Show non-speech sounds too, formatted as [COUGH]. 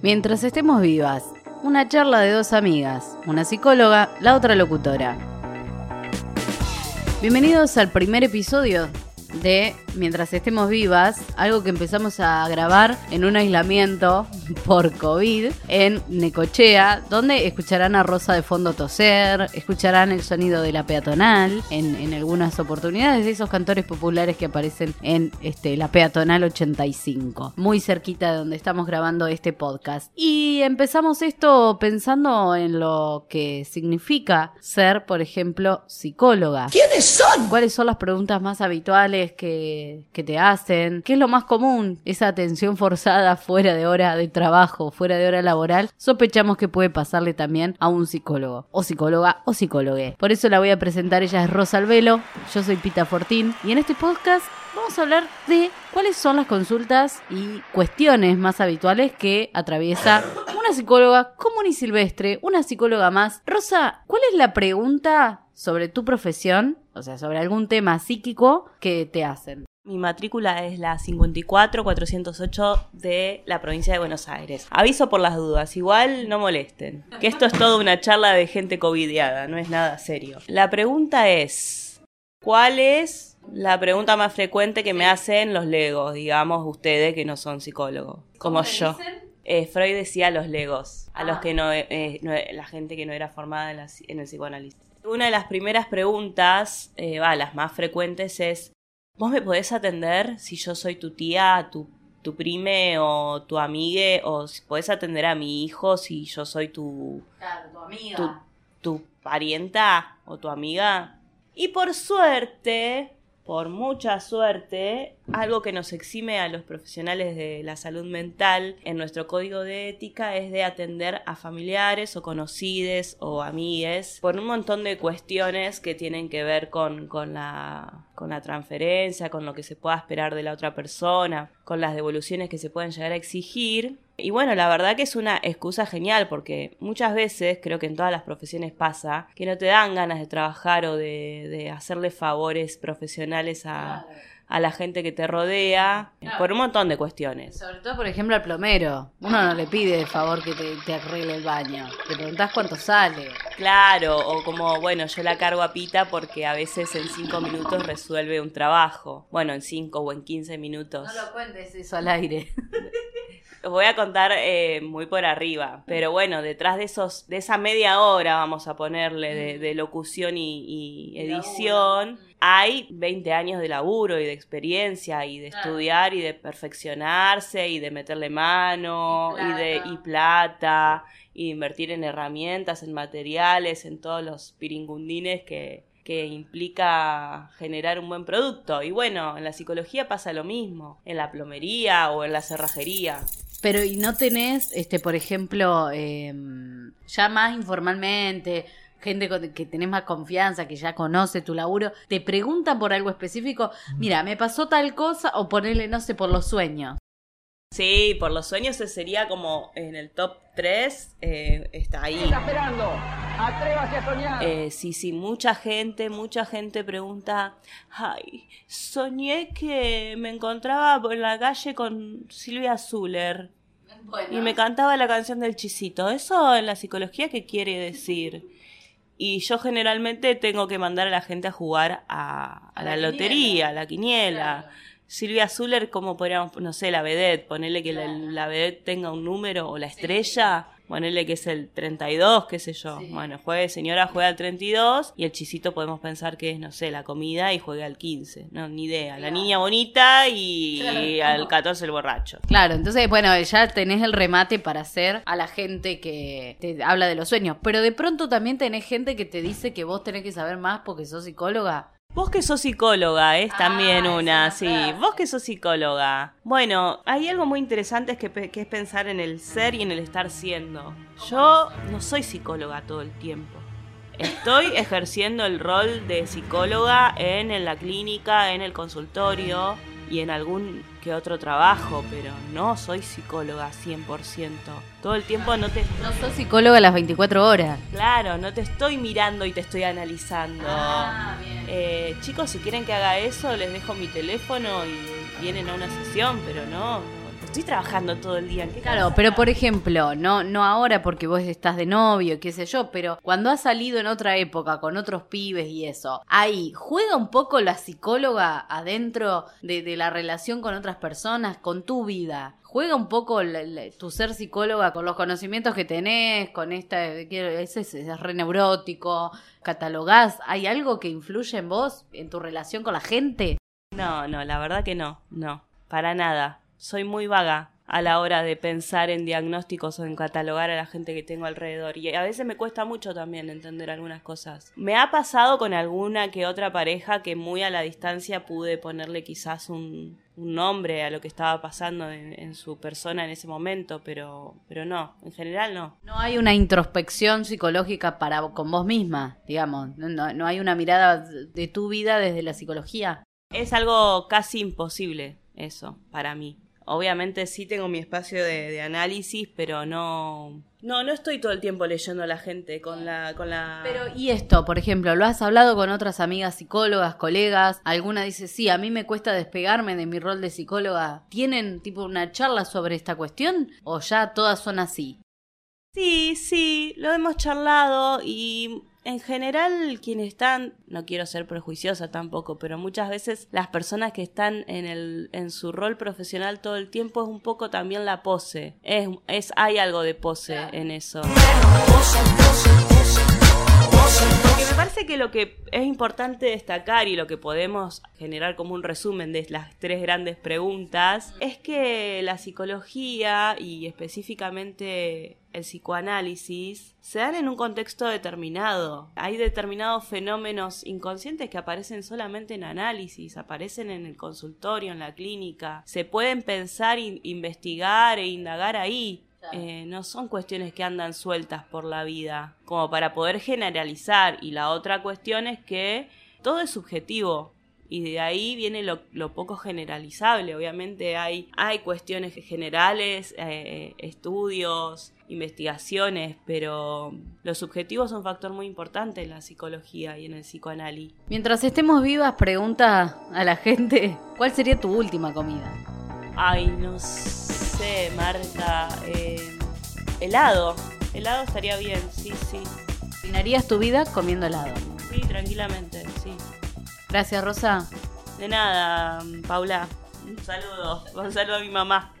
Mientras estemos vivas, una charla de dos amigas, una psicóloga, la otra locutora. Bienvenidos al primer episodio de Mientras estemos vivas, algo que empezamos a grabar en un aislamiento [LAUGHS] por COVID en Necochea, donde escucharán a Rosa de fondo toser, escucharán el sonido de la peatonal en, en algunas oportunidades de esos cantores populares que aparecen en este, la peatonal 85, muy cerquita de donde estamos grabando este podcast. Y empezamos esto pensando en lo que significa ser, por ejemplo, psicóloga. ¿Quiénes son? ¿Cuáles son las preguntas más habituales que, que te hacen? ¿Qué es lo más común? Esa atención forzada fuera de hora de trabajo, fuera de hora laboral, sospechamos que puede pasarle también a un psicólogo, o psicóloga, o psicólogue. Por eso la voy a presentar, ella es Rosa Albelo, yo soy Pita Fortín, y en este podcast vamos a hablar de cuáles son las consultas y cuestiones más habituales que atraviesa una psicóloga común y silvestre, una psicóloga más. Rosa, ¿cuál es la pregunta sobre tu profesión, o sea, sobre algún tema psíquico que te hacen? Mi matrícula es la 54408 de la provincia de Buenos Aires. Aviso por las dudas, igual no molesten. Que esto es toda una charla de gente covidiada, no es nada serio. La pregunta es, ¿cuál es la pregunta más frecuente que me hacen los legos, digamos, ustedes que no son psicólogos, como yo? Eh, Freud decía a los legos, a los que no, eh, no- la gente que no era formada en, la- en el psicoanálisis. Una de las primeras preguntas, eh, va, las más frecuentes es, ¿vos me podés atender si yo soy tu tía, tu, tu prime o tu amigue? ¿O si podés atender a mi hijo si yo soy tu, Claro, tu amiga. tu, tu parienta o tu amiga? Y por suerte, por mucha suerte, algo que nos exime a los profesionales de la salud mental en nuestro código de ética es de atender a familiares o conocides o amigues por un montón de cuestiones que tienen que ver con, con la, con la transferencia, con lo que se pueda esperar de la otra persona, con las devoluciones que se pueden llegar a exigir. Y bueno, la verdad que es una excusa genial porque muchas veces, creo que en todas las profesiones pasa, que no te dan ganas de trabajar o de, de hacerle favores profesionales a, a la gente que te rodea por un montón de cuestiones. Sobre todo, por ejemplo, al plomero. Uno no le pide de favor que te, te arregle el baño. Le preguntás cuánto sale. Claro, o como, bueno, yo la cargo a Pita porque a veces en cinco minutos resuelve un trabajo. Bueno, en cinco o en quince minutos. No lo cuentes eso al aire. [LAUGHS] Os voy a contar eh, muy por arriba, pero bueno, detrás de esos, de esa media hora, vamos a ponerle, de, de locución y, y edición, hay 20 años de laburo y de experiencia y de Claro. estudiar y de perfeccionarse y de meterle mano Y y, de y plata y de invertir en herramientas, en materiales, en todos los piringundines que, que implica generar un buen producto. Y bueno, en la psicología pasa lo mismo, en la plomería o en la cerrajería. Pero, ¿y no tenés, este, por ejemplo, em, ya más informalmente, gente que tenés más confianza, que ya conoce tu laburo, te preguntan por algo específico? Mira, me pasó tal cosa, o ponerle, no sé, por los sueños. Sí, por los sueños ese sería como en el top 3, está ahí. esperando? Atrévase a soñar. Eh, sí, sí, mucha gente, mucha gente pregunta, ay, soñé que me encontraba por la calle con Silvia Zuller y me cantaba la canción del chisito. ¿Eso en la psicología qué quiere decir? Y yo generalmente tengo que mandar a la gente a jugar a, a A la, la lotería, quiniela. a la quiniela. Silvia Zuller, ¿cómo podríamos, no sé, la vedette, ponerle que la, la vedette tenga un número o la estrella, ponerle que es el 32, qué sé yo. Sí. Bueno, juegue, señora, juega al 32 y el chisito podemos pensar que es, no sé, la comida y juega al 15. No, ni idea. La niña bonita y Claro. al 14 el borracho. Claro, entonces, bueno, ya tenés el remate para hacer a la gente que te habla de los sueños. Pero de pronto también tenés gente que te dice que vos tenés que saber más porque sos psicóloga. Vos que sos psicóloga, es Ah, también esa una, sí. Vos que sos psicóloga. Bueno, hay algo muy interesante es que, que es pensar en el ser y en el estar siendo. Yo no soy psicóloga todo el tiempo. Estoy [LAUGHS] ejerciendo el rol de psicóloga en, en la clínica, en el consultorio y en algún que otro trabajo, pero no soy psicóloga 100%. Todo el tiempo no te... No sos psicóloga las 24 horas. Claro, no te estoy mirando y te estoy analizando. Eh, chicos, si quieren que haga eso, les dejo mi teléfono y vienen a una sesión, pero no Estoy trabajando todo el día. ¿en qué Claro, pero por ejemplo, no, no ahora porque vos estás de novio, qué sé yo, pero cuando has salido en otra época con otros pibes y eso, ahí juega un poco la psicóloga adentro de, de la relación con otras personas, con tu vida. Juega un poco la- la- tu ser psicóloga con los conocimientos que tenés, con esta, ese es, es re neurótico, catalogás, ¿hay algo que influye en vos, en tu relación con la gente? No, no, la verdad que no, no, para nada. Soy muy vaga a la hora de pensar en diagnósticos o en catalogar a la gente que tengo alrededor. Y a veces me cuesta mucho también entender algunas cosas. Me ha pasado con alguna que otra pareja que muy a la distancia pude ponerle quizás un, un nombre a lo que estaba pasando en, en su persona en ese momento, pero, pero no, en general no. No hay una introspección psicológica para con vos misma, digamos. No, no- no hay una mirada de tu vida desde la psicología. Es algo casi imposible eso para mí. Obviamente sí tengo mi espacio de, análisis, pero no... No, no estoy todo el tiempo leyendo a la gente con la... Con la... Pero, ¿y esto, por ejemplo, lo has hablado con otras amigas psicólogas, colegas? Alguna dice, sí, a mí me cuesta despegarme de mi rol de psicóloga. ¿Tienen tipo una charla sobre esta cuestión? ¿O ya todas son así? Sí, sí, lo hemos charlado y en general quienes están, no quiero ser prejuiciosa tampoco, pero muchas veces las personas que están en el en su rol profesional todo el tiempo es un poco también la pose. Es, es hay algo de pose en eso. Porque me parece que lo que es importante destacar y lo que podemos generar como un resumen de las tres grandes preguntas es que la psicología y específicamente el psicoanálisis se dan en un contexto determinado. Hay determinados fenómenos inconscientes que aparecen solamente en análisis, aparecen en el consultorio, en la clínica. Se pueden pensar, in- investigar e indagar ahí. Eh, no son cuestiones que andan sueltas por la vida, como para poder generalizar. Y la otra cuestión es que todo es subjetivo. Y de ahí viene lo, lo poco generalizable. Obviamente hay, hay cuestiones generales, eh, estudios, investigaciones, pero los subjetivos son un factor muy importante en la psicología y en el psicoanálisis. Mientras estemos vivas, pregunta a la gente, ¿cuál sería tu última comida? Ay, no sé, Marta. eh, helado. Helado estaría bien, sí, sí. ¿Terminarías tu vida comiendo helado? Sí, tranquilamente, sí. Gracias, Rosa. De nada, Paula. Un saludo. Un saludo a mi mamá.